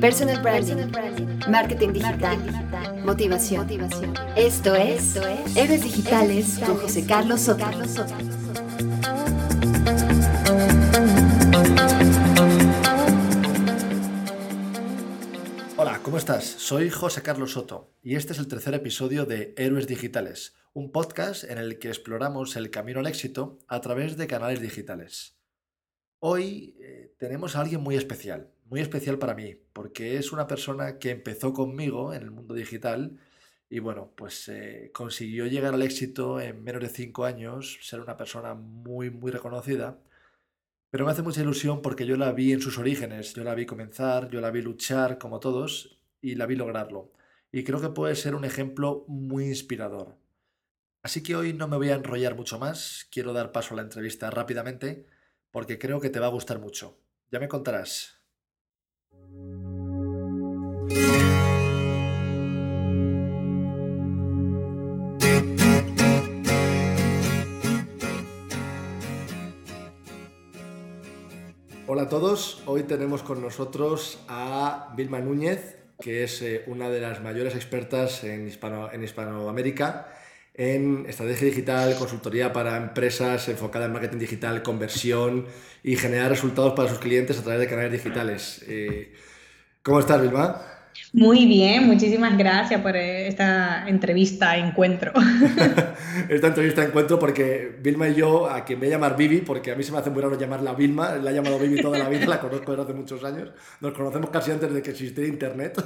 Personal branding, marketing digital, motivación. Esto es Héroes Digitales con José Carlos Soto. Hola, ¿cómo estás? Soy José Carlos Soto y este es el tercer episodio de Héroes Digitales, un podcast en el que exploramos el camino al éxito a través de canales digitales. Hoy eh, tenemos a alguien muy especial, muy especial para mí, porque es una persona que empezó conmigo en el mundo digital y bueno, pues eh, consiguió llegar al éxito en menos de cinco años, ser una persona muy, muy reconocida. Pero me hace mucha ilusión porque yo la vi en sus orígenes, yo la vi comenzar, yo la vi luchar como todos y la vi lograrlo. Y creo que puede ser un ejemplo muy inspirador. Así que hoy no me voy a enrollar mucho más, quiero dar paso a la entrevista rápidamente porque creo que te va a gustar mucho. Ya me contarás. Hola a todos, hoy tenemos con nosotros a Vilma Núñez, que es eh, una de las mayores expertas en, Hispano, en Hispanoamérica en estrategia digital, consultoría para empresas enfocada en marketing digital, conversión y generar resultados para sus clientes a través de canales digitales. Eh, ¿Cómo estás, Vilma? Muy bien, muchísimas gracias por esta entrevista, encuentro. esta entrevista encuentro porque Vilma y yo, a quien voy a llamar Vivi, porque a mí se me hace muy raro llamarla Vilma, la he llamado Vivi toda la vida, la conozco desde hace muchos años, nos conocemos casi antes de que existiera Internet.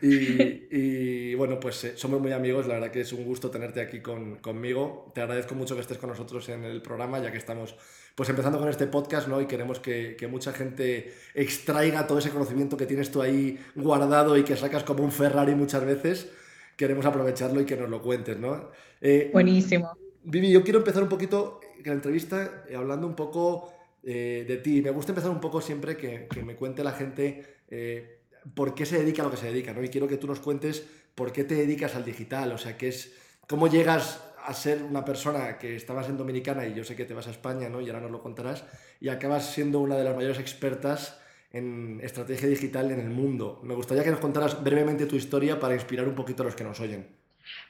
y, bueno, pues eh, somos muy amigos, la verdad que es un gusto tenerte aquí con, conmigo. Te agradezco mucho que estés con nosotros en el programa, ya que estamos pues empezando con este podcast, ¿no? Y queremos que, mucha gente extraiga todo ese conocimiento que tienes tú ahí guardado y que sacas como un Ferrari muchas veces. Queremos aprovecharlo y que nos lo cuentes, ¿no? Eh, Buenísimo. Vivi, yo quiero empezar un poquito la entrevista eh, hablando un poco eh, de ti. Me gusta empezar un poco siempre que, me cuente la gente por qué se dedica a lo que se dedica, ¿no? Y quiero que tú nos cuentes por qué te dedicas al digital, o sea, qué es, cómo llegas a ser una persona que estabas en Dominicana y yo sé que te vas a España, ¿no? Y ahora nos lo contarás, y acabas siendo una de las mayores expertas en estrategia digital en el mundo. Me gustaría que nos contaras brevemente tu historia para inspirar un poquito a los que nos oyen.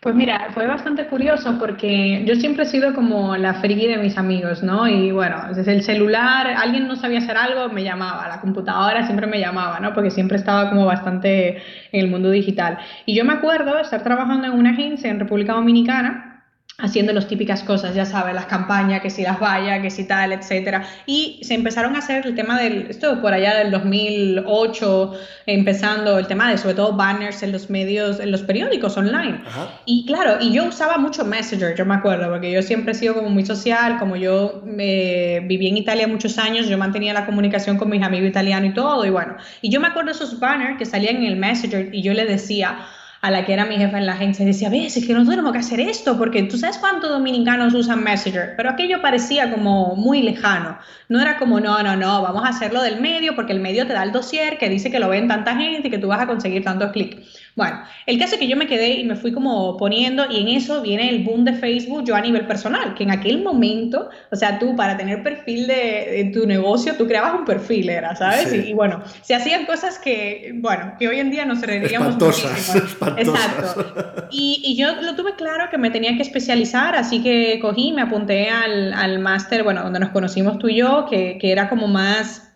Pues mira, fue bastante curioso porque yo siempre he sido como la friki de mis amigos, ¿no? Y bueno, desde el celular, alguien no sabía hacer algo, me llamaba, la computadora siempre me llamaba, ¿no? Porque siempre estaba como bastante en el mundo digital. Y yo me acuerdo estar trabajando en una agencia en República Dominicana haciendo las típicas cosas, ya sabes, las campañas, que si las vallas, que si tal, etcétera. Y se empezaron a hacer el tema del, esto por allá del 2008, empezando el tema de sobre todo banners en los medios, en los periódicos online. Y claro, y yo usaba mucho Messenger, yo me acuerdo, porque yo siempre he sido como muy social, como yo me, viví en Italia muchos años, yo mantenía la comunicación con mis amigos italianos y todo, y bueno, y yo me acuerdo esos banners que salían en el Messenger y yo le decía, a la que era mi jefa en la agencia, decía, ves, es que no tenemos que hacer esto, porque tú sabes cuántos dominicanos usan Messenger, pero aquello parecía como muy lejano. No era como, no, no, no, vamos a hacerlo del medio, porque el medio te da el dossier que dice que lo ven tanta gente y que tú vas a conseguir tantos clics. Bueno, el caso es que yo me quedé y me fui como poniendo, y en eso viene el boom de Facebook yo a nivel personal, que en aquel momento, o sea, tú para tener perfil de, tu negocio, tú creabas un perfil, era, ¿sabes? Y, bueno, se hacían cosas que, bueno, que hoy en día nos reiríamos espantosas, espantosas. Exacto. Y, y, yo lo tuve claro que me tenía que especializar, así que cogí, me apunté al, al máster, bueno, donde nos conocimos tú y yo, que, que era como más,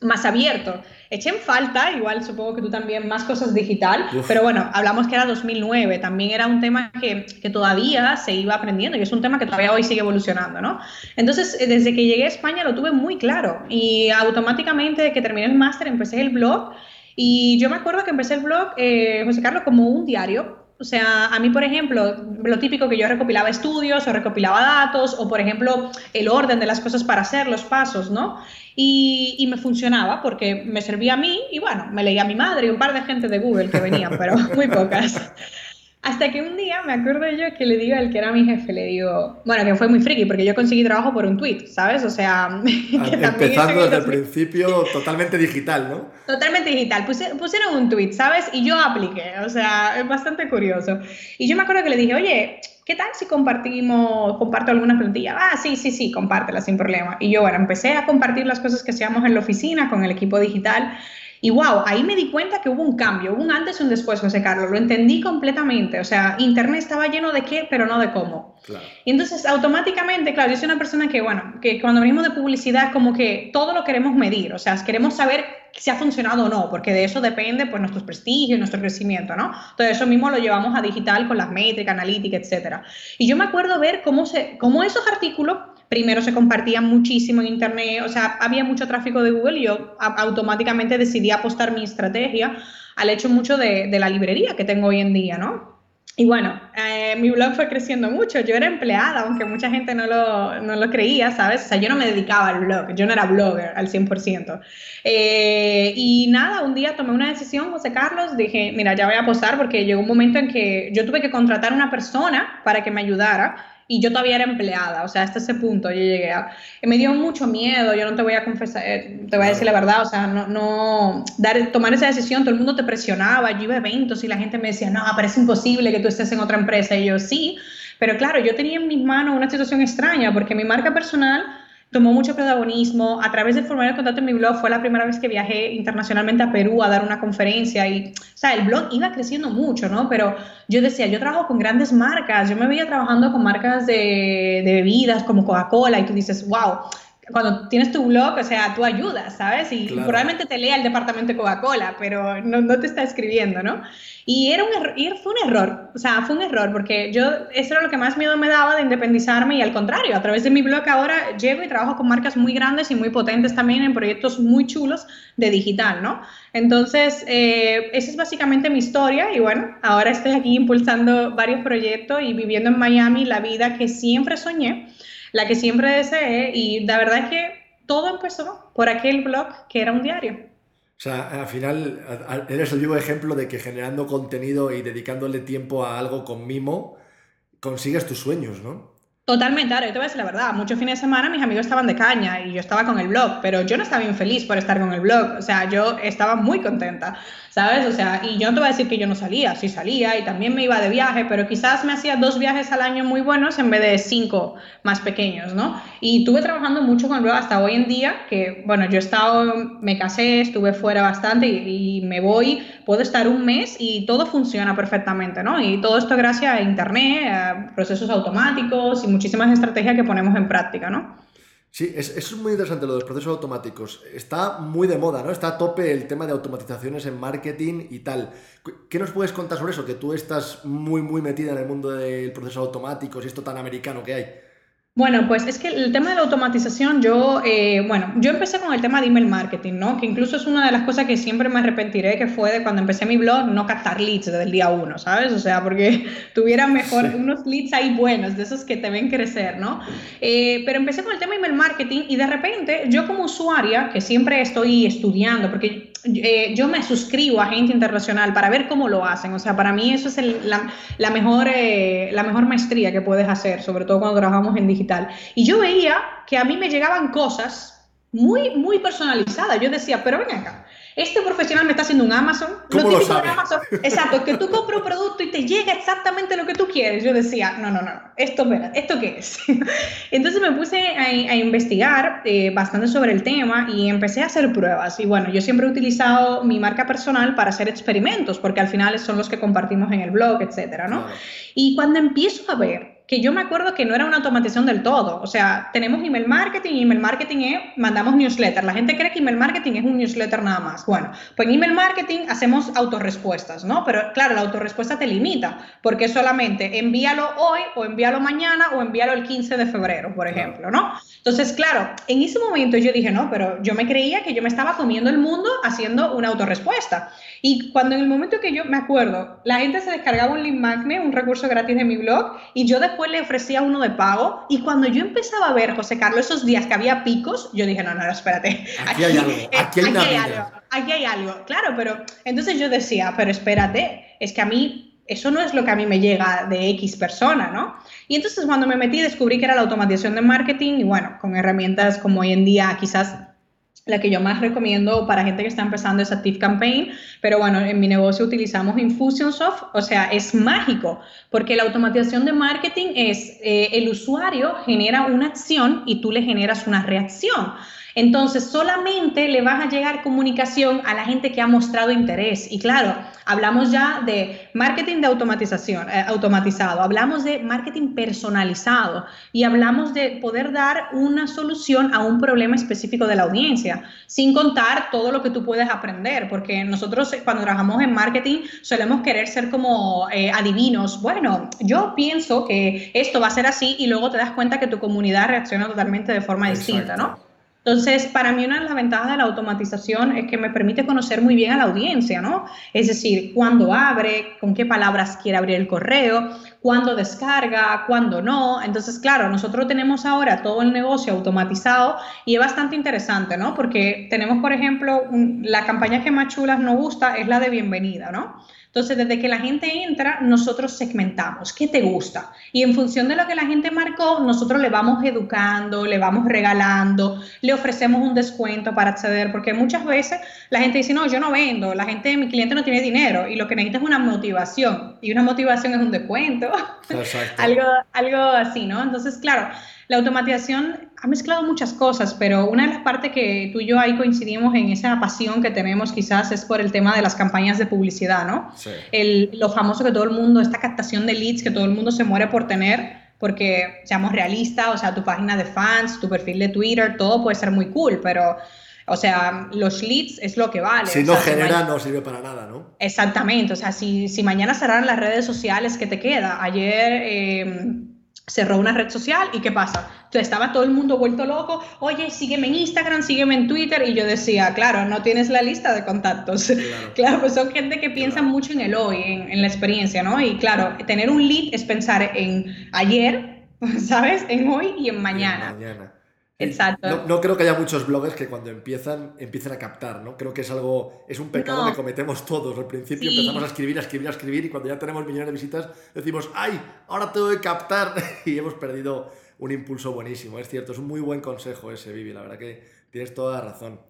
más abierto eché en falta, igual supongo que tú también, más cosas digital, pero bueno, hablamos que era 2009, también era un tema que, que, todavía se iba aprendiendo y es un tema que todavía hoy sigue evolucionando, ¿no? Entonces, eh, desde que llegué a España lo tuve muy claro y automáticamente de que terminé el máster empecé el blog y yo me acuerdo que empecé el blog, eh, José Carlos, como un diario, o sea, a mí, por ejemplo, lo típico que yo recopilaba estudios o recopilaba datos o, por ejemplo, el orden de las cosas para hacer, los pasos, ¿no? Y, me funcionaba porque me servía a mí y bueno, me leía a mi madre y un par de gente de Google que venían, pero muy pocas. Hasta que un día me acuerdo yo que le digo al que era mi jefe, le digo, bueno, que fue muy friki porque yo conseguí trabajo por un tweet, ¿sabes? O sea, empezando desde el principio totalmente digital, ¿no? Totalmente digital. pusieron un tweet, ¿sabes? Y yo apliqué, o sea, es bastante curioso. Y yo me acuerdo que le dije, oye, ¿qué tal si compartimos, comparto alguna plantilla? Ah, sí, sí, sí, compártela sin problema. Y yo, bueno, empecé a compartir las cosas que hacíamos en la oficina con el equipo digital Y wow, ahí me di cuenta que hubo un cambio, hubo un antes y un después, José Carlos, lo entendí completamente, o sea, Internet estaba lleno de qué, pero no de cómo. Y entonces automáticamente, claro, yo soy una persona que, bueno, que cuando venimos de publicidad como que todo lo queremos medir, o sea, queremos saber si ha funcionado o no, porque de eso depende pues nuestro prestigio y nuestro crecimiento, ¿no? Todo eso mismo lo llevamos a digital con las métricas, analítica, etcétera. Y yo me acuerdo ver cómo, se, cómo esos artículos primero se compartían muchísimo en Internet, o sea, había mucho tráfico de Google y yo automáticamente decidí apostar mi estrategia al hecho mucho de, la librería que tengo hoy en día, ¿no? Y bueno, eh, mi blog fue creciendo mucho. Yo era empleada, aunque mucha gente no lo, creía, ¿sabes? O sea, yo no me dedicaba al blog, yo no era blogger al 100%. Eh, y nada, un día tomé una decisión, José Carlos, dije, mira, ya voy a posar porque llegó un momento en que yo tuve que contratar una persona para que me ayudara y yo todavía era empleada, o sea, hasta ese punto yo llegué a... Me dio mucho miedo, yo no te voy a confesar, eh, te voy a decir la verdad, o sea, no, no dar, tomar esa decisión, todo el mundo te presionaba, yo iba a eventos y la gente me decía, no, parece imposible que tú estés en otra empresa, y yo sí, pero claro, yo tenía en mis manos una situación extraña, porque mi marca personal tomó mucho protagonismo. A través del formulario de contacto en mi blog fue la primera vez que viajé internacionalmente a Perú a dar una conferencia y, o sea, el blog iba creciendo mucho, ¿no? Pero yo decía, yo trabajo con grandes marcas, yo me veía trabajando con marcas de, de bebidas como Coca-Cola y tú dices, wow, cuando tienes tu blog, o sea, tú ayudas, ¿sabes? Y probablemente te lea el departamento de Coca-Cola, pero no, no, te está escribiendo, ¿no? Y era un fue un error, o sea, fue un error, porque yo, eso era lo que más miedo me daba de independizarme y al contrario, a través de mi blog ahora llego y trabajo con marcas muy grandes y muy potentes también en proyectos muy chulos de digital, ¿no? Entonces, eh, esa es básicamente mi historia y bueno, ahora estoy aquí impulsando varios proyectos y viviendo en Miami la vida que siempre soñé la que siempre deseé y la verdad es que todo empezó por aquel blog que era un diario. O sea, al final eres el vivo ejemplo de que generando contenido y dedicándole tiempo a algo con mimo, consigues tus sueños, ¿no? Totalmente, ahora yo te voy a decir la verdad, muchos fines de semana mis amigos estaban de caña y yo estaba con el blog, pero yo no estaba bien feliz por estar con el blog, o sea, yo estaba muy contenta, ¿sabes? O sea, y yo no te voy a decir que yo no salía, sí salía y también me iba de viaje, pero quizás me hacía dos viajes al año muy buenos en vez de cinco más pequeños, ¿no? Y estuve trabajando mucho con el blog hasta hoy en día, que bueno, yo he estado, me casé, estuve fuera bastante y, y me voy, puedo estar un mes y todo funciona perfectamente, ¿no? Y todo esto gracias a Internet, a procesos automáticos y muchísimas estrategias que ponemos en práctica, ¿no? Sí, eso es muy interesante lo de los procesos automáticos. Está muy de moda, ¿no? Está a tope el tema de automatizaciones en marketing y tal. ¿Qué nos puedes contar sobre eso? Que tú estás muy, muy metida en el mundo del proceso automático y esto tan americano que hay. Bueno, pues es que el tema de la automatización, yo, eh, bueno, yo empecé con el tema de email marketing, ¿no? Que incluso es una de las cosas que siempre me arrepentiré, que fue de cuando empecé mi blog, no captar leads desde el día uno, ¿sabes? O sea, porque tuviera mejor unos leads ahí buenos, de esos que te ven crecer, ¿no? Eh, pero empecé con el tema de email marketing y de repente yo como usuaria, que siempre estoy estudiando, porque eh, yo me suscribo a gente internacional para ver cómo lo hacen, o sea, para mí eso es la, la, mejor, la mejor maestría que puedes hacer, sobre todo cuando trabajamos en digital y yo veía que a mí me llegaban cosas muy, muy personalizadas. Yo decía, pero ven acá, este profesional me está haciendo un Amazon. ¿Cómo lo, sabe? Amazon, exacto, que tú compras un producto y te llega exactamente lo que tú quieres. Yo decía, no, no, no, esto, ¿esto qué es? Entonces me puse a, investigar eh, bastante sobre el tema y empecé a hacer pruebas. Y bueno, yo siempre he utilizado mi marca personal para hacer experimentos, porque al final son los que compartimos en el blog, etcétera, ¿no? Y cuando empiezo a ver que yo me acuerdo que no era una automatización del todo. O sea, tenemos email marketing y email marketing es, mandamos newsletter. La gente cree que email marketing es un newsletter nada más. Bueno, pues en email marketing hacemos autorrespuestas, ¿no? Pero claro, la autorrespuesta te limita, porque solamente envíalo hoy o envíalo mañana o envíalo el 15 de febrero, por ejemplo, ¿no? Entonces, claro, en ese momento yo dije, no, pero yo me creía que yo me estaba comiendo el mundo haciendo una autorrespuesta. Y cuando en el momento que yo me acuerdo, la gente se descargaba un link magnet, un recurso gratis de mi blog, y yo después le ofrecía uno de pago, y cuando yo empezaba a ver, José Carlos, esos días que había picos, yo dije, no, no, espérate. Aquí, hay algo, aquí hay, algo, aquí hay algo. Claro, pero entonces yo decía, pero espérate, es que a mí eso no es lo que a mí me llega de X persona, ¿no? Y entonces cuando me metí descubrí que era la automatización de marketing y bueno, con herramientas como hoy en día quizás la que yo más recomiendo para gente que está empezando es Active Campaign, pero bueno, en mi negocio utilizamos Infusionsoft, o sea, es mágico, porque la automatización de marketing es eh, el usuario genera una acción y tú le generas una reacción. Entonces, solamente le vas a llegar comunicación a la gente que ha mostrado interés. Y claro, hablamos ya de marketing de automatización, eh, automatizado, hablamos de marketing personalizado y hablamos de poder dar una solución a un problema específico de la audiencia, sin contar todo lo que tú puedes aprender, porque nosotros eh, cuando trabajamos en marketing solemos querer ser como eh, adivinos. Bueno, yo pienso que esto va a ser así y luego te das cuenta que tu comunidad reacciona totalmente de forma distinta, ¿no? Entonces, para mí una de las ventajas de la automatización es que me permite conocer muy bien a la audiencia, ¿no? Es decir, cuándo abre, con qué palabras quiere abrir el correo, cuándo descarga, cuándo no. Entonces, claro, nosotros tenemos ahora todo el negocio automatizado y es bastante interesante, ¿no? Porque tenemos, por ejemplo, la campaña que más chulas nos gusta es la de bienvenida, ¿no? Entonces, desde que la gente entra, nosotros segmentamos qué te gusta. Y en función de lo que la gente marcó, nosotros le vamos educando, le vamos regalando, le ofrecemos un descuento para acceder, porque muchas veces la gente dice, no, yo no vendo, la gente, mi cliente no tiene dinero y lo que necesita es una motivación. Y una motivación es un descuento. algo, algo así, ¿no? Entonces, claro, la automatización ha mezclado muchas cosas, pero una de las partes que tú y yo ahí coincidimos en esa pasión que tenemos quizás es por el tema de las campañas de publicidad, ¿no? Sí. El, lo famoso que todo el mundo, esta captación de leads que todo el mundo se muere por tener, porque seamos realistas, o sea, tu página de fans, tu perfil de Twitter, todo puede ser muy cool, pero... O sea, los leads es lo que vale. Si no genera, no sirve para nada, ¿no? Exactamente. O sea, si, si mañana cerraran las redes sociales, ¿qué te queda? Ayer eh, cerró una red social y ¿qué pasa? Entonces estaba todo el mundo vuelto loco, oye, sígueme en Instagram, sígueme en Twitter y yo decía, claro, no tienes la lista de contactos. Claro, pues son gente que piensa mucho en el hoy, en, en, la experiencia, ¿no? Y claro, tener un lead es pensar en ayer, ¿sabes? En hoy y en mañana. mañana. Exacto. No, creo que haya muchos bloggers que cuando empiezan, empiecen a captar, ¿no? Creo que es algo, es un pecado que cometemos todos. Al principio empezamos a escribir, a escribir, a escribir y cuando ya tenemos millones de visitas decimos, ¡ay! Ahora tengo que captar y hemos perdido un impulso buenísimo. Es cierto, es un muy buen consejo ese, Vivi. La verdad que tienes toda la razón.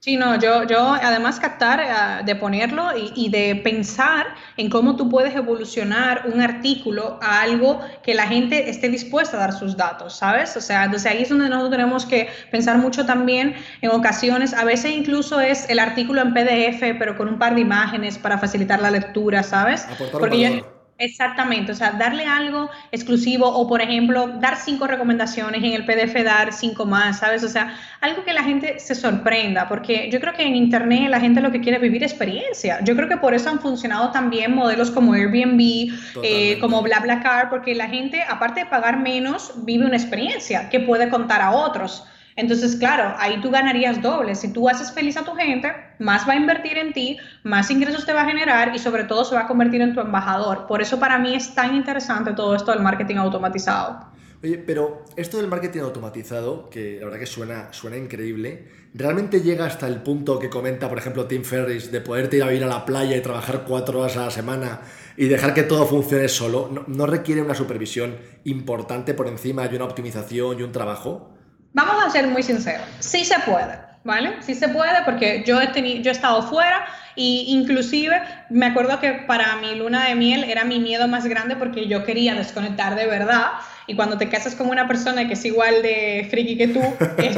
Sí, no, yo, yo además captar, eh, de ponerlo y, de pensar en cómo tú puedes evolucionar un artículo a algo que la gente esté dispuesta a dar sus datos, ¿sabes? O sea, entonces ahí es donde nosotros tenemos que pensar mucho también en ocasiones, a veces incluso es el artículo en PDF, pero con un par de imágenes para facilitar la lectura, ¿sabes? Porque yo, Exactamente, o sea, darle algo exclusivo o, por ejemplo, dar cinco recomendaciones en el PDF, dar cinco más, ¿sabes? O sea, algo que la gente se sorprenda, porque yo creo que en Internet la gente lo que quiere es vivir experiencia. Yo creo que por eso han funcionado también modelos como Airbnb, eh, como BlaBlaCar, porque la gente, aparte de pagar menos, vive una experiencia que puede contar a otros. Entonces, claro, ahí tú ganarías doble. Si tú haces feliz a tu gente, más va a invertir en ti, más ingresos te va a generar y sobre todo se va a convertir en tu embajador. Por eso para mí es tan interesante todo esto del marketing automatizado. Oye, pero esto del marketing automatizado, que la verdad que suena, suena increíble, ¿realmente llega hasta el punto que comenta, por ejemplo, Tim Ferris, de poderte ir a ir a la playa y trabajar cuatro horas a la semana y dejar que todo funcione solo? ¿No, no requiere una supervisión importante por encima de una optimización y un trabajo? Vamos a ser muy sinceros, sí se puede, ¿vale? Sí se puede porque yo he, tenido, yo he estado fuera y inclusive me acuerdo que para mi luna de miel era mi miedo más grande porque yo quería desconectar de verdad y cuando te casas con una persona que es igual de friki que tú,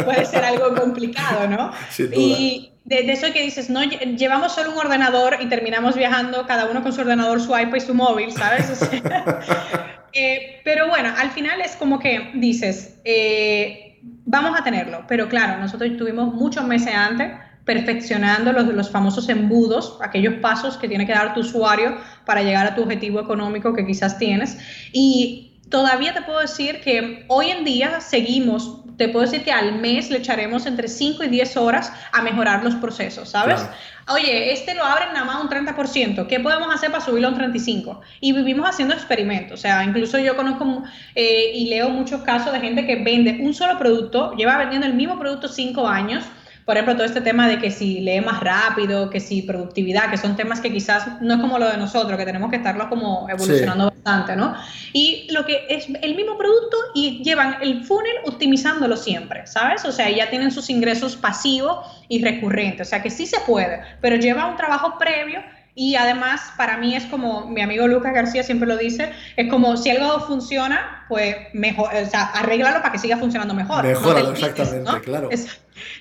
puede ser algo complicado, ¿no? Y de, eso que dices, no, llevamos solo un ordenador y terminamos viajando cada uno con su ordenador, su iPad y su móvil, ¿sabes? eh, pero bueno, al final es como que dices, eh, vamos a tenerlo, pero claro, nosotros tuvimos muchos meses antes perfeccionando los, los famosos embudos, aquellos pasos que tiene que dar tu usuario para llegar a tu objetivo económico que quizás tienes. Y todavía te puedo decir que hoy en día seguimos, te puedo decir que al mes le echaremos entre 5 y 10 horas a mejorar los procesos, ¿sabes? Oye, este lo abren nada más un 30%, ¿qué podemos hacer para subirlo a un 35%? Y vivimos haciendo experimentos, o sea, incluso yo conozco eh, y leo muchos casos de gente que vende un solo producto, lleva vendiendo el mismo producto 5 años, por ejemplo, todo este tema de que si lee más rápido, que si productividad, que son temas que quizás no es como lo de nosotros, que tenemos que estarlo como evolucionando bastante, ¿no? Y lo que es el mismo producto y llevan el funnel optimizándolo siempre, ¿sabes? O sea, ya tienen sus ingresos pasivos y recurrentes, o sea que sí se puede, pero lleva un trabajo previo y además para mí es como, mi amigo Lucas García siempre lo dice, es como si algo funciona, pues mejor, o sea, arréglalo para que siga funcionando mejor. Mejoralo, exactamente, claro.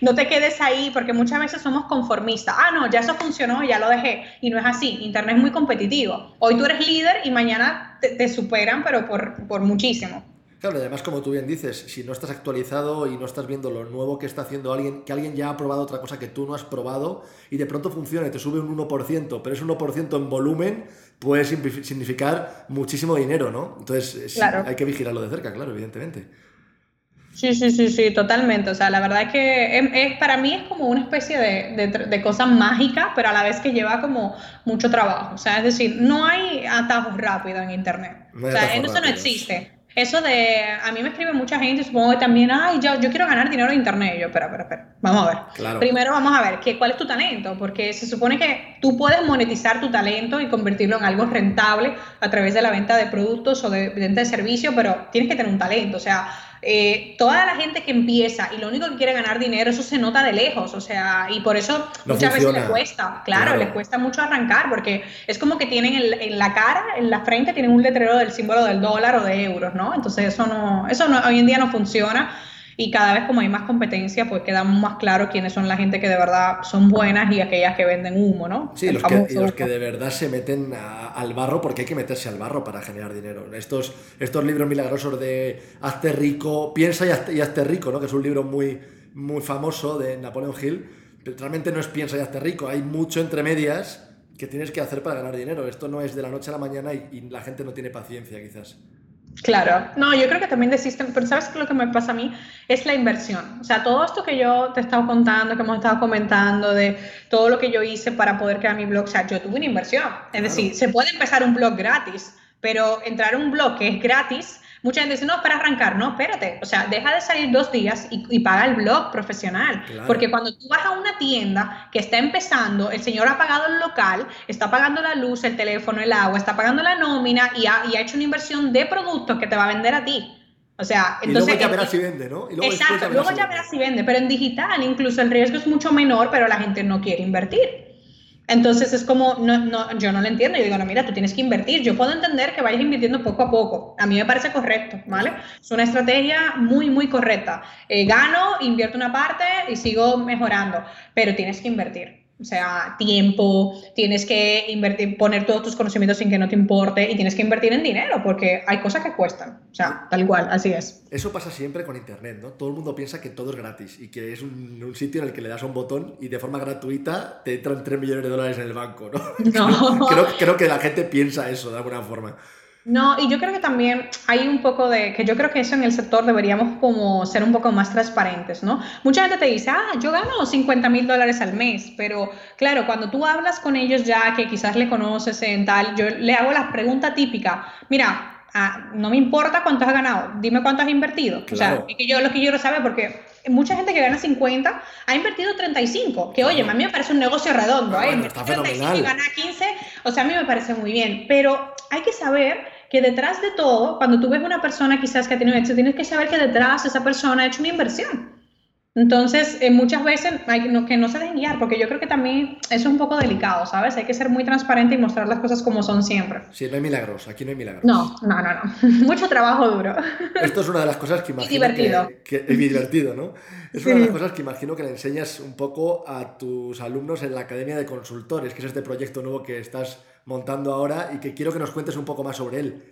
No te quedes ahí porque muchas veces somos conformistas. Ah, no, ya eso funcionó, ya lo dejé. Y no es así. Internet es muy competitivo. Hoy tú eres líder y mañana te, superan, pero por, por muchísimo. Claro, además, como tú bien dices, si no estás actualizado y no estás viendo lo nuevo que está haciendo alguien, que alguien ya ha probado otra cosa que tú no has probado y de pronto funciona y te sube un 1%, pero es 1% en volumen, puede significar muchísimo dinero, ¿no? Entonces, hay que vigilarlo de cerca, claro, evidentemente. Sí, sí, sí, sí, totalmente. O sea, la verdad es que es, para mí es como una especie de, de, cosa mágica, pero a la vez que lleva como mucho trabajo. O sea, es decir, no hay atajos rápidos en Internet. o sea, eso no existe eso de, a mí me escribe mucha gente, supongo que también, ay, yo, yo quiero ganar dinero en internet. yo, espera, espera, espera, vamos a ver. Primero vamos a ver ¿qué, cuál es tu talento, porque se supone que tú puedes monetizar tu talento y convertirlo en algo rentable a través de la venta de productos o de venta de servicios, pero tienes que tener un talento, o sea, eh, toda la gente que empieza y lo único que quiere ganar dinero, eso se nota de lejos, o sea, y por eso muchas veces les cuesta, claro, les cuesta mucho arrancar, porque es como que tienen en, la cara, en la frente, tienen un letrero del símbolo del dólar o de euros, ¿no? Entonces eso no, eso no, hoy en día no funciona y cada vez como hay más competencia, pues queda más claro quiénes son la gente que de verdad son buenas y aquellas que venden humo, ¿no? Sí, los que, y los que, de verdad se meten al barro porque hay que meterse al barro para generar dinero. Estos, estos libros milagrosos de Hazte rico, piensa y hazte, rico, ¿no? Que es un libro muy, muy famoso de Napoleon Hill, pero realmente no es piensa y hazte rico, hay mucho entre medias que tienes que hacer para ganar dinero. Esto no es de la noche a la mañana y la gente no tiene paciencia quizás. Claro, no, yo creo que también existen, pero ¿sabes qué lo que me pasa a mí? Es la inversión. O sea, todo esto que yo te he estado contando, que hemos estado comentando, de todo lo que yo hice para poder crear mi blog, o sea, yo tuve una inversión. Es decir, se puede empezar un blog gratis, pero entrar a un blog que es gratis Mucha gente dice, no, para arrancar, no, espérate, o sea, deja de salir dos días y, paga el blog profesional, porque cuando tú vas a una tienda que está empezando, el señor ha pagado el local, está pagando la luz, el teléfono, el agua, está pagando la nómina y ha, y ha hecho una inversión de productos que te va a vender a ti. O sea, entonces. Y luego ya verás si vende, ¿no? exacto, luego ya verás si vende, pero en digital incluso el riesgo es mucho menor, pero la gente no quiere invertir. Entonces es como, no, no, yo no lo entiendo. Yo digo, no, mira, tú tienes que invertir. Yo puedo entender que vayas invirtiendo poco a poco. A mí me parece correcto, ¿vale? Es una estrategia muy, muy correcta. Eh, gano, invierto una parte y sigo mejorando, pero tienes que invertir. O sea, tiempo, tienes que invertir, poner todos tus conocimientos sin que no te importe y tienes que invertir en dinero porque hay cosas que cuestan. O sea, tal cual, así es. Eso pasa siempre con Internet, ¿no? Todo el mundo piensa que todo es gratis y que es un, sitio en el que le das a un botón y de forma gratuita te entran 3 millones de dólares en el banco, ¿no? No. creo, creo que la gente piensa eso de alguna forma. No, y yo creo que también hay un poco de, que yo creo que eso en el sector deberíamos como ser un poco más transparentes, ¿no? Mucha gente te dice, ah, yo gano 50 mil dólares al mes, pero claro, cuando tú hablas con ellos ya, que quizás le conoces en tal, yo le hago la pregunta típica, mira, ah, no me importa cuánto has ganado, dime cuánto has invertido. O sea, es que yo lo que quiero saber, porque mucha gente que gana 50 ha invertido 35, que oye, a mí me parece un negocio redondo, ¿eh? está 35 y gana 15, o sea, a mí me parece muy bien, pero hay que saber que detrás de todo, cuando tú ves una persona quizás que ha tenido éxito, tienes que saber que detrás esa persona ha hecho una inversión. Entonces, eh, muchas veces hay que no se dejen guiar, porque yo creo que también eso es un poco delicado, ¿sabes? Hay que ser muy transparente y mostrar las cosas como son siempre. Sí, no hay milagros, aquí no hay milagros. No, no, no, no. Mucho trabajo duro. Esto es una de las cosas que imagino. divertido. Que, es divertido, ¿no? Es una de las cosas que imagino que le enseñas un poco a tus alumnos en la Academia de Consultores, que es este proyecto nuevo que estás montando ahora y que quiero que nos cuentes un poco más sobre él.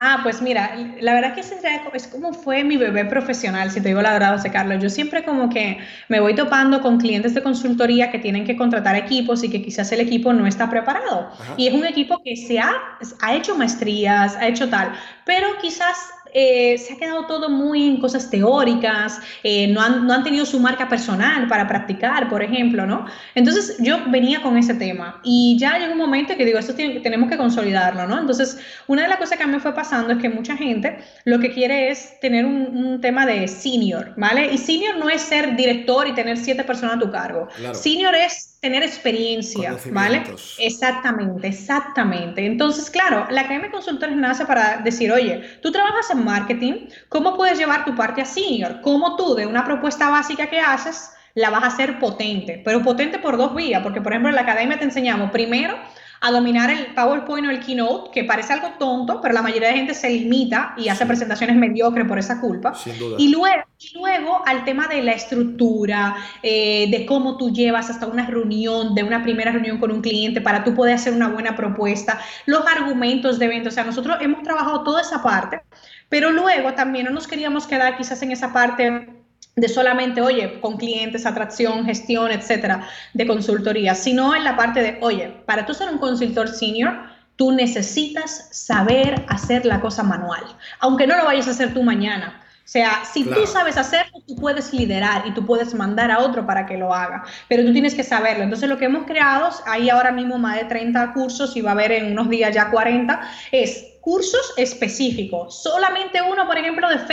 Ah, pues mira, la verdad que es como fue mi bebé profesional, si te digo la verdad, José Carlos. Yo siempre como que me voy topando con clientes de consultoría que tienen que contratar equipos y que quizás el equipo no está preparado. Y es un equipo que se ha, ha hecho maestrías, ha hecho tal, pero quizás eh, se ha quedado todo muy en cosas teóricas, eh, no, han, no, han, tenido su marca personal para practicar, por ejemplo, ¿no? Entonces yo venía con ese tema y ya llegó un momento que digo, esto tenemos que consolidarlo, ¿no? Entonces, una de las cosas que a mí me fue pasando es que mucha gente lo que quiere es tener un, un tema de senior, ¿vale? Y senior no es ser director y tener siete personas a tu cargo. Senior es tener experiencia, ¿vale? Exactamente, exactamente. Entonces, claro, la Academia de Consultores nace para decir, oye, tú trabajas en marketing, ¿cómo puedes llevar tu parte a senior? ¿Cómo tú de una propuesta básica que haces la vas a hacer potente? Pero potente por dos vías, porque por ejemplo en la Academia te enseñamos primero a dominar el PowerPoint o el Keynote, que parece algo tonto, pero la mayoría de gente se limita y hace presentaciones mediocres por esa culpa. Sin duda. Y luego, y luego al tema de la estructura, eh, de cómo tú llevas hasta una reunión, de una primera reunión con un cliente para tú poder hacer una buena propuesta, los argumentos de venta. O sea, nosotros hemos trabajado toda esa parte, pero luego también no nos queríamos quedar quizás en esa parte de solamente, oye, con clientes, atracción, gestión, etcétera, de consultoría, sino en la parte de, oye, para tú ser un consultor senior, tú necesitas saber hacer la cosa manual, aunque no lo vayas a hacer tú mañana. O sea, si Claro. tú sabes hacerlo, tú puedes liderar y tú puedes mandar a otro para que lo haga, pero tú tienes que saberlo. Entonces, lo que hemos creado, hay ahora mismo más de 30 cursos y va a haber en unos días ya 40, es cursos específicos. Solamente uno, por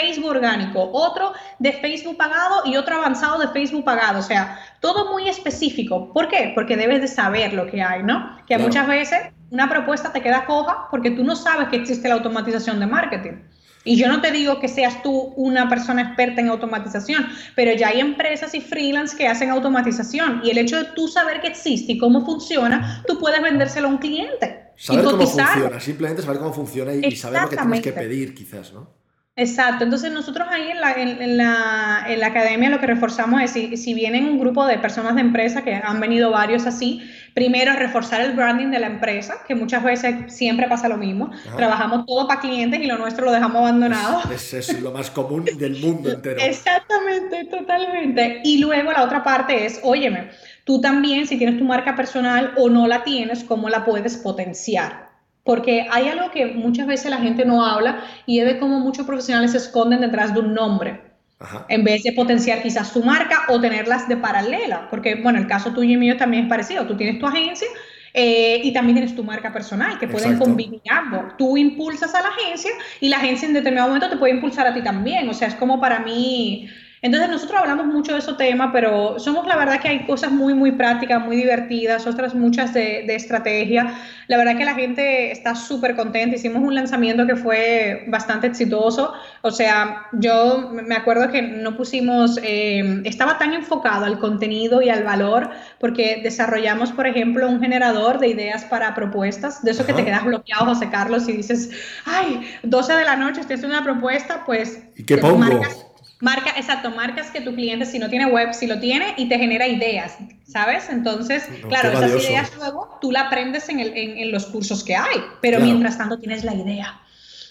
Facebook orgánico, otro de Facebook pagado y otro avanzado de Facebook pagado. O sea, todo muy específico. ¿Por qué? Porque debes de saber lo que hay, ¿no? Que Claro. muchas veces una propuesta te queda coja porque tú no sabes que existe la automatización de marketing. Y yo no te digo que seas tú una persona experta en automatización, pero ya hay empresas y freelance que hacen automatización y el hecho de tú saber que existe y cómo funciona, tú puedes vendérselo a un cliente Saber y cómo funciona, simplemente saber cómo funciona y, y saber lo que tienes que pedir, quizás, ¿no? Exacto, entonces nosotros ahí en la, en, en la, en la academia lo que reforzamos es, si, si vienen un grupo de personas de empresa, que han venido varios así, primero reforzar el branding de la empresa, que muchas veces siempre pasa lo mismo, Ajá. trabajamos todo para clientes y lo nuestro lo dejamos abandonado. Es, es lo más común del mundo entero. Exactamente, totalmente. Y luego la otra parte es, óyeme, tú también si tienes tu marca personal o no la tienes, ¿cómo la puedes potenciar? Porque hay algo que muchas veces la gente no habla y es de cómo muchos profesionales se esconden detrás de un nombre Ajá. en vez de potenciar quizás tu marca o tenerlas de paralela. Porque, bueno, el caso tuyo y mío también es parecido. Tú tienes tu agencia eh, y también tienes tu marca personal, que pueden Exacto. convivir ambos. Tú impulsas a la agencia y la agencia en determinado momento te puede impulsar a ti también. O sea, es como para mí... Entonces nosotros hablamos mucho de ese tema, pero somos la verdad que hay cosas muy, muy prácticas, muy divertidas, otras muchas de, de estrategia. La verdad que la gente está súper contenta. Hicimos un lanzamiento que fue bastante exitoso. O sea, yo me acuerdo que no pusimos, eh, estaba tan enfocado al contenido y al valor, porque desarrollamos, por ejemplo, un generador de ideas para propuestas, de eso que te quedas bloqueado, José Carlos, y dices, ay, 12 de la noche, estoy haciendo una propuesta, pues... ¿Y qué pongo? marcas- Marca, exacto, marcas que tu cliente, si no tiene web, si lo tiene, y te genera ideas, ¿sabes? Entonces, No, claro, esas valioso. ideas luego tú la aprendes en, el, en, en los cursos que hay, pero Claro. mientras tanto tienes la idea.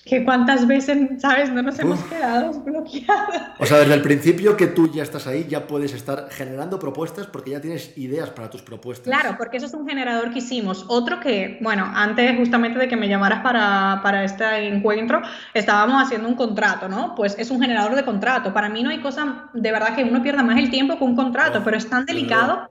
Que cuántas veces, ¿sabes? No nos hemos Uf. quedado bloqueados. O sea, desde el principio que tú ya estás ahí, ya puedes estar generando propuestas porque ya tienes ideas para tus propuestas. Claro, porque eso es un generador que hicimos. Otro que, bueno, antes justamente de que me llamaras para, para este encuentro, estábamos haciendo un contrato, ¿no? Pues es un generador de contrato. Para mí no hay cosa, de verdad, que uno pierda más el tiempo con un contrato, pero es tan de delicado,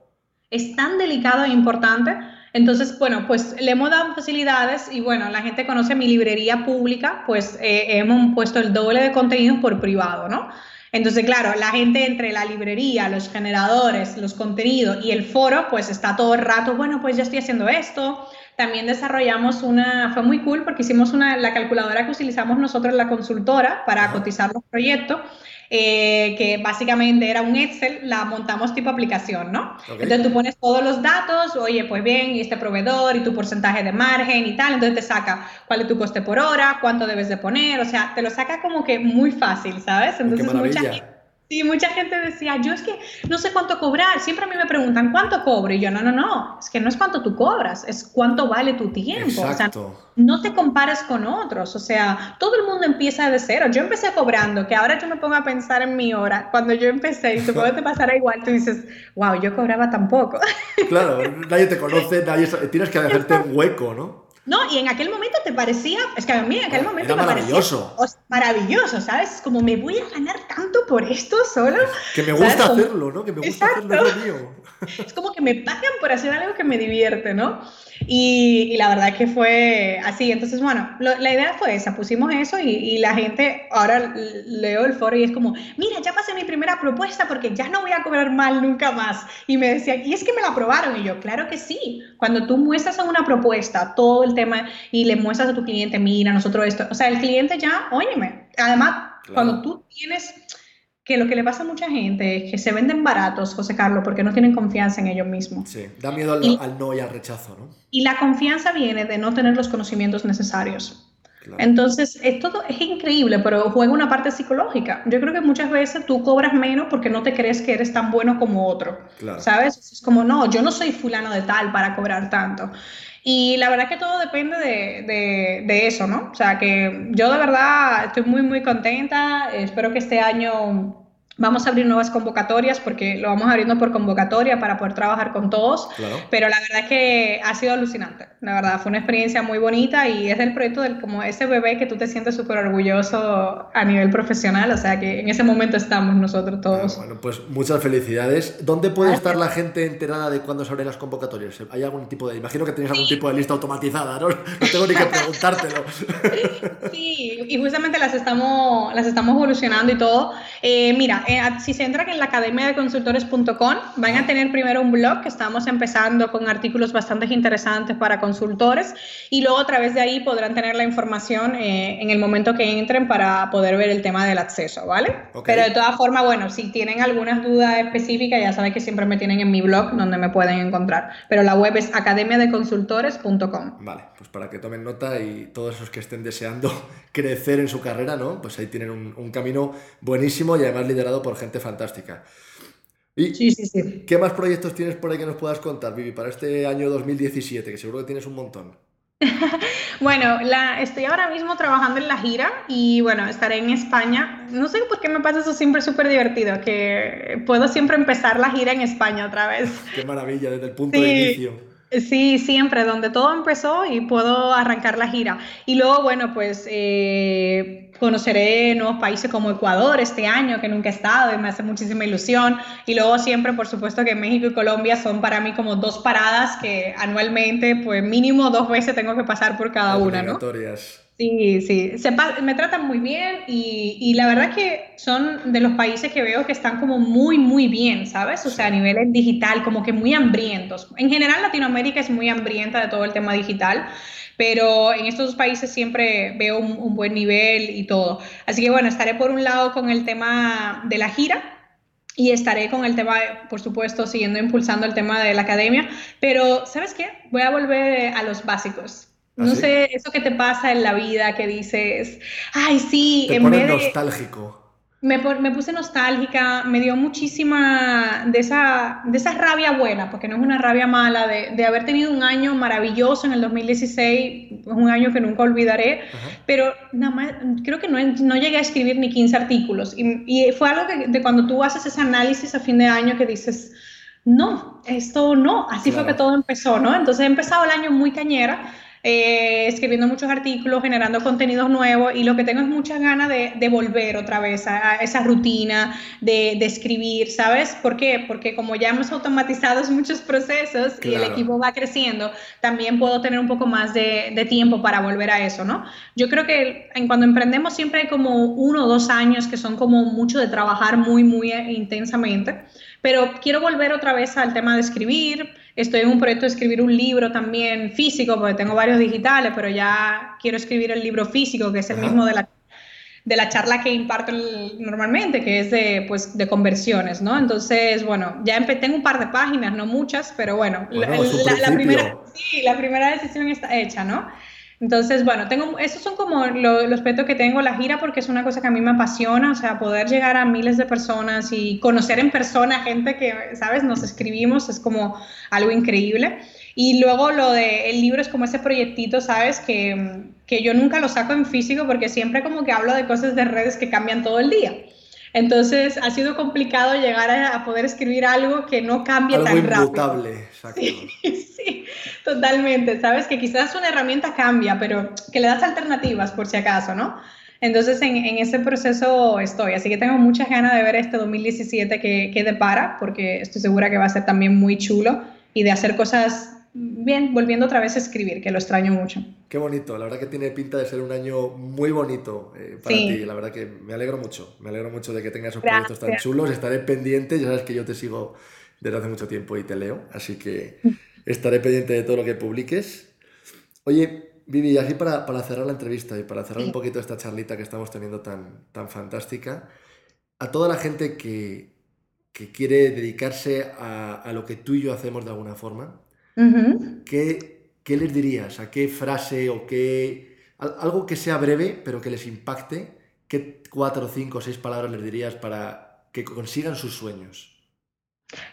es tan delicado e importante. Entonces, bueno, pues le hemos dado facilidades y bueno, la gente conoce mi librería pública, pues eh, hemos puesto el doble de contenidos por privado, ¿no? Entonces, claro, la gente entre la librería, los generadores, los contenidos y el foro, pues está todo el rato, bueno, pues ya estoy haciendo esto. También desarrollamos una, fue muy cool porque hicimos una, la calculadora que utilizamos nosotros en la consultora para cotizar los proyectos, eh, que básicamente era un Excel, la montamos tipo aplicación, ¿no? Ok. Entonces tú pones todos los datos, oye, pues bien, y este proveedor, y tu porcentaje de margen y tal, entonces te saca cuál es tu coste por hora, cuánto debes de poner, o sea, te lo saca como que muy fácil, ¿sabes? Qué Entonces mucha maravilla. gente, sí, mucha gente decía, yo es que no sé cuánto cobrar, siempre a mí me preguntan, ¿cuánto cobro? Y yo, no, no, no, es que no es cuánto tú cobras, es cuánto vale tu tiempo, o sea, Exacto. no te compares con otros, o sea, todo el mundo empieza de cero. Yo empecé cobrando, que ahora yo me pongo a pensar en mi hora. Cuando yo empecé, y supongo que te pasará igual, tú dices, wow, yo cobraba tan poco. Claro, nadie te conoce, nadie tienes que hacerte un hueco, ¿no? No, y en aquel momento te parecía, es que a mí en aquel Era momento me maravilloso. parecía o sea, maravilloso, ¿sabes? Como me voy a ganar tanto por esto solo. Que me gusta hacerlo, ¿no? Que me gusta hacerlo es lo mío. Es como que me pagan por hacer algo que me divierte, ¿no? Y, y la verdad que fue así. Entonces, bueno, lo- la idea fue esa, pusimos eso y, y la gente, ahora leo el foro y es como, mira, ya pasé mi primera propuesta porque ya no voy a cobrar mal nunca más. Y me decían, y es que me la aprobaron. Y yo, claro que sí. Cuando tú muestras una propuesta todo el tema y le muestras a tu cliente, mira, nosotros esto, o sea, el cliente ya, óyeme, además, Claro. cuando tú tienes que lo que le pasa a mucha gente es que se venden baratos, José Carlos, porque no tienen confianza en ellos mismos. Sí, da miedo al, al no y al rechazo, ¿no? Y la confianza viene de no tener los conocimientos necesarios. Entonces, es, todo, es increíble, pero juega una parte psicológica. Yo creo que muchas veces tú cobras menos porque no te crees que eres tan bueno como otro. ¿Sabes? Es como, no, yo no soy fulano de tal para cobrar tanto. Y la verdad que todo depende de, de, de, eso, ¿no? O sea, que yo de verdad estoy muy, muy contenta. Espero que este año Vamos a abrir nuevas convocatorias porque lo vamos abriendo por convocatoria para poder trabajar con todos. Pero la verdad es que ha sido alucinante. La verdad, fue una experiencia muy bonita y es el proyecto del como ese bebé que tú te sientes súper orgulloso a nivel profesional. O sea que en ese momento estamos nosotros todos. bueno, pues muchas felicidades. ¿Dónde puede estar la gente enterada de cuándo se abren las convocatorias? ¿Hay algún tipo de.? Imagino que tenéis algún tipo de lista automatizada, ¿no? No tengo ni que preguntártelo. sí, y justamente las estamos, las estamos evolucionando y todo. Eh, mira, si se entran en la academia de consultores.com, van a tener primero un blog que estamos empezando con artículos bastante interesantes para consultores y luego a través de ahí podrán tener la información eh, en el momento que entren para poder ver el tema del acceso, ¿vale? Pero de todas formas, bueno, si tienen algunas dudas específicas, ya saben que siempre me tienen en mi blog donde me pueden encontrar. Pero la web es academiadeconsultores.com. Vale, pues para que tomen nota y todos esos que estén deseando crecer en su carrera, ¿no? Pues ahí tienen un, un camino buenísimo y además liderado por gente fantástica. ¿Y sí, sí, sí. qué más proyectos tienes por ahí que nos puedas contar, Vivi, para este año 2017, que seguro que tienes un montón? bueno, la, estoy ahora mismo trabajando en la gira y bueno, estaré en España. No sé por qué me pasa eso siempre súper divertido, que puedo siempre empezar la gira en España otra vez. Qué maravilla desde el punto de inicio. Sí, siempre, donde todo empezó y puedo arrancar la gira. Y luego, bueno, pues eh, conoceré nuevos países como Ecuador este año, que nunca he estado y me hace muchísima ilusión. Y luego siempre, por supuesto, que México y Colombia son para mí como dos paradas que anualmente, pues mínimo dos veces tengo que pasar por cada una, ¿no? Sí, sí, se me tratan muy bien y, y, la verdad que son de los países que veo que están como muy, muy bien, ¿sabes? O sea, a nivel digital, como que muy hambrientos. En general Latinoamérica es muy hambrienta de todo el tema digital, pero en estos países siempre veo un, un buen nivel y todo. Así que bueno, estaré por un lado con el tema de la gira, y estaré con el tema, por supuesto, siguiendo impulsando el tema de la academia, pero ¿sabes qué? Voy a volver a los básicos. ¿Ah, no sé, eso que te pasa en la vida que dices, ay, sí, te en vez de... nostálgico. Me, me, puse nostálgica, me dio muchísima de esa, de esa rabia buena, porque no es una rabia mala, de, de haber tenido un año maravilloso en el 2016, un año que nunca olvidaré, pero nada más, creo que no, no, llegué a escribir ni 15 artículos. Y, y fue algo que, de cuando tú haces ese análisis a fin de año que dices, no, esto no, así fue que todo empezó, ¿no? Entonces he empezado el año muy cañera eh, escribiendo muchos artículos, generando contenidos nuevos y lo que tengo es muchas ganas de, de volver otra vez a, esa rutina de, de, escribir, ¿sabes? ¿Por qué? Porque como ya hemos automatizado muchos procesos y el equipo va creciendo, también puedo tener un poco más de, de, tiempo para volver a eso, ¿no? Yo creo que en cuando emprendemos siempre hay como uno o dos años que son como mucho de trabajar muy, muy intensamente, pero quiero volver otra vez al tema de escribir, Estoy en un proyecto de escribir un libro también físico, porque tengo varios digitales, pero ya quiero escribir el libro físico, que es el mismo de la, de la charla que imparto normalmente, que es de, pues, de conversiones, ¿no? Entonces, bueno, ya tengo un par de páginas, no muchas, pero bueno, la, primera, sí, la primera decisión está hecha, ¿no? Entonces, bueno, tengo, esos son como los aspectos que tengo la gira porque es una cosa que a mí me apasiona, o sea, poder llegar a miles de personas y conocer en persona gente que, ¿sabes? Nos escribimos, es como algo increíble. Y luego lo de el libro es como ese proyectito, ¿sabes? Que, que yo nunca lo saco en físico porque siempre como que hablo de cosas de redes que cambian todo el día. Entonces ha sido complicado llegar a, poder escribir algo que no cambie tan rápido. Exacto. Sí, sí, totalmente. Sabes que quizás una herramienta cambia, pero que le das alternativas por si acaso, ¿no? Entonces en, en ese proceso estoy, así que tengo muchas ganas de ver este 2017 que, que depara, porque estoy segura que va a ser también muy chulo y de hacer cosas bien, volviendo otra vez a escribir, que lo extraño mucho. Qué bonito, la verdad que tiene pinta de ser un año muy bonito eh, para ti, la verdad que me alegro mucho, me alegro mucho de que tengas esos proyectos tan chulos, estaré pendiente, ya sabes que yo te sigo desde hace mucho tiempo y te leo, así que estaré pendiente de todo lo que publiques. Oye, Vivi, así para, para cerrar la entrevista y para cerrar un poquito esta charlita que estamos teniendo tan, tan fantástica, a toda la gente que, quiere dedicarse a, lo que tú y yo hacemos de alguna forma, ¿qué, ¿qué, les dirías? ¿A qué frase o qué... algo que sea breve, pero que les impacte? ¿Qué cuatro, cinco o seis palabras les dirías para que consigan sus sueños?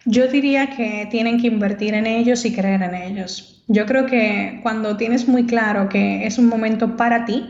Yo diría que tienen que invertir en ellos y creer en ellos. Yo creo que cuando tienes muy claro que es un momento para ti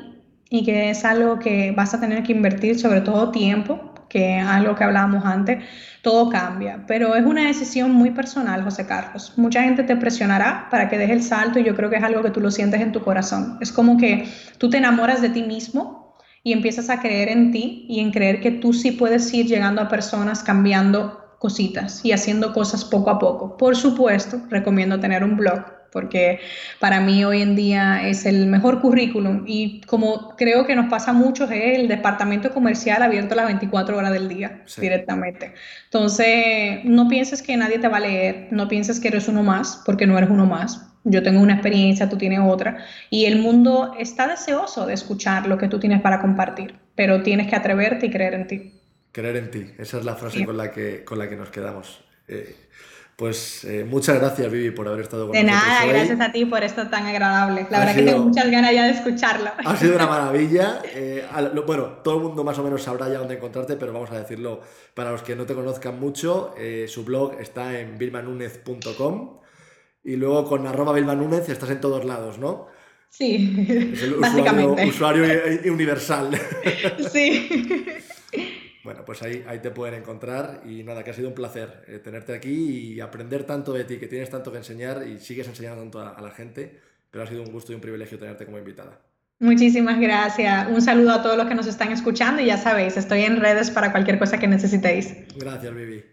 y que es algo que vas a tener que invertir, sobre todo tiempo, que algo que hablábamos antes, todo cambia. Pero es una decisión muy personal, José Carlos. Mucha gente te presionará para que deje el salto y yo creo que es algo que tú lo sientes en tu corazón. Es como que tú te enamoras de ti mismo y empiezas a creer en ti y en creer que tú sí puedes ir llegando a personas cambiando cositas y haciendo cosas poco a poco. Por supuesto, recomiendo tener un blog porque para mí hoy en día es el mejor currículum y como creo que nos pasa mucho es el departamento comercial abierto las 24 horas del día directamente. Entonces, no pienses que nadie te va a leer, no pienses que eres uno más, porque no eres uno más. Yo tengo una experiencia, tú tienes otra, y el mundo está deseoso de escuchar lo que tú tienes para compartir, pero tienes que atreverte y creer en ti. Creer en ti, esa es la frase con, la que, con la que nos quedamos. Eh, pues eh, muchas gracias, Vivi, por haber estado con de nosotros. De nada, gracias a ti por esto tan agradable. La verdad que tengo muchas ganas ya de escucharlo. Ha sido una maravilla. Eh, bueno, todo el mundo más o menos sabrá ya dónde encontrarte, pero vamos a decirlo para los que no te conozcan mucho. Eh, su blog está en vilmanúnez.com y luego con arroba vilmanúnez estás en todos lados, ¿no? Sí, es el básicamente. usuario universal. Sí. Bueno, pues ahí, ahí te pueden encontrar y nada, que ha sido un placer eh, tenerte aquí y aprender tanto de ti, que tienes tanto que enseñar y sigues enseñando tanto a, la gente, pero ha sido un gusto y un privilegio tenerte como invitada. Muchísimas gracias. Un saludo a todos los que nos están escuchando y ya sabéis, estoy en redes para cualquier cosa que necesitéis. Gracias, Vivi.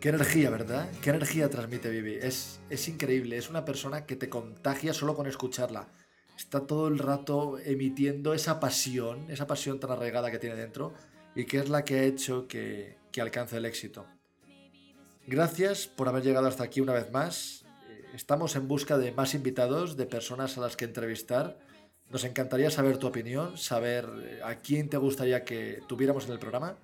Qué energía, ¿verdad? Qué energía transmite Vivi. Es, es increíble, es una persona que te contagia solo con escucharla. Está todo el rato emitiendo esa pasión, esa pasión tan arraigada que tiene dentro y que es la que ha hecho que, alcance el éxito. Gracias por haber llegado hasta aquí una vez más. Eh, estamos en busca de más invitados, de personas a las que entrevistar. Nos encantaría saber tu opinión, saber eh, a quién te gustaría que tuviéramos en el programa.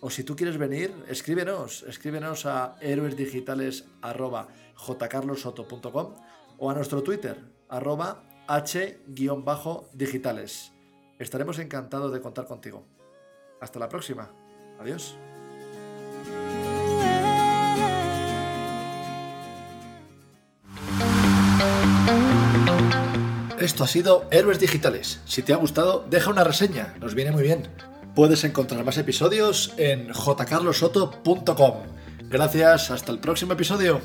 O si tú quieres venir, escríbenos, escríbenos a héroesdigitales.jcarlosoto.com o a nuestro Twitter, arroba h-digitales. Estaremos encantados de contar contigo. Hasta la próxima. Adiós. Esto ha sido Héroes Digitales. Si te ha gustado, deja una reseña, nos viene muy bien. Puedes encontrar más episodios en jcarlosoto.com. Gracias, hasta el próximo episodio.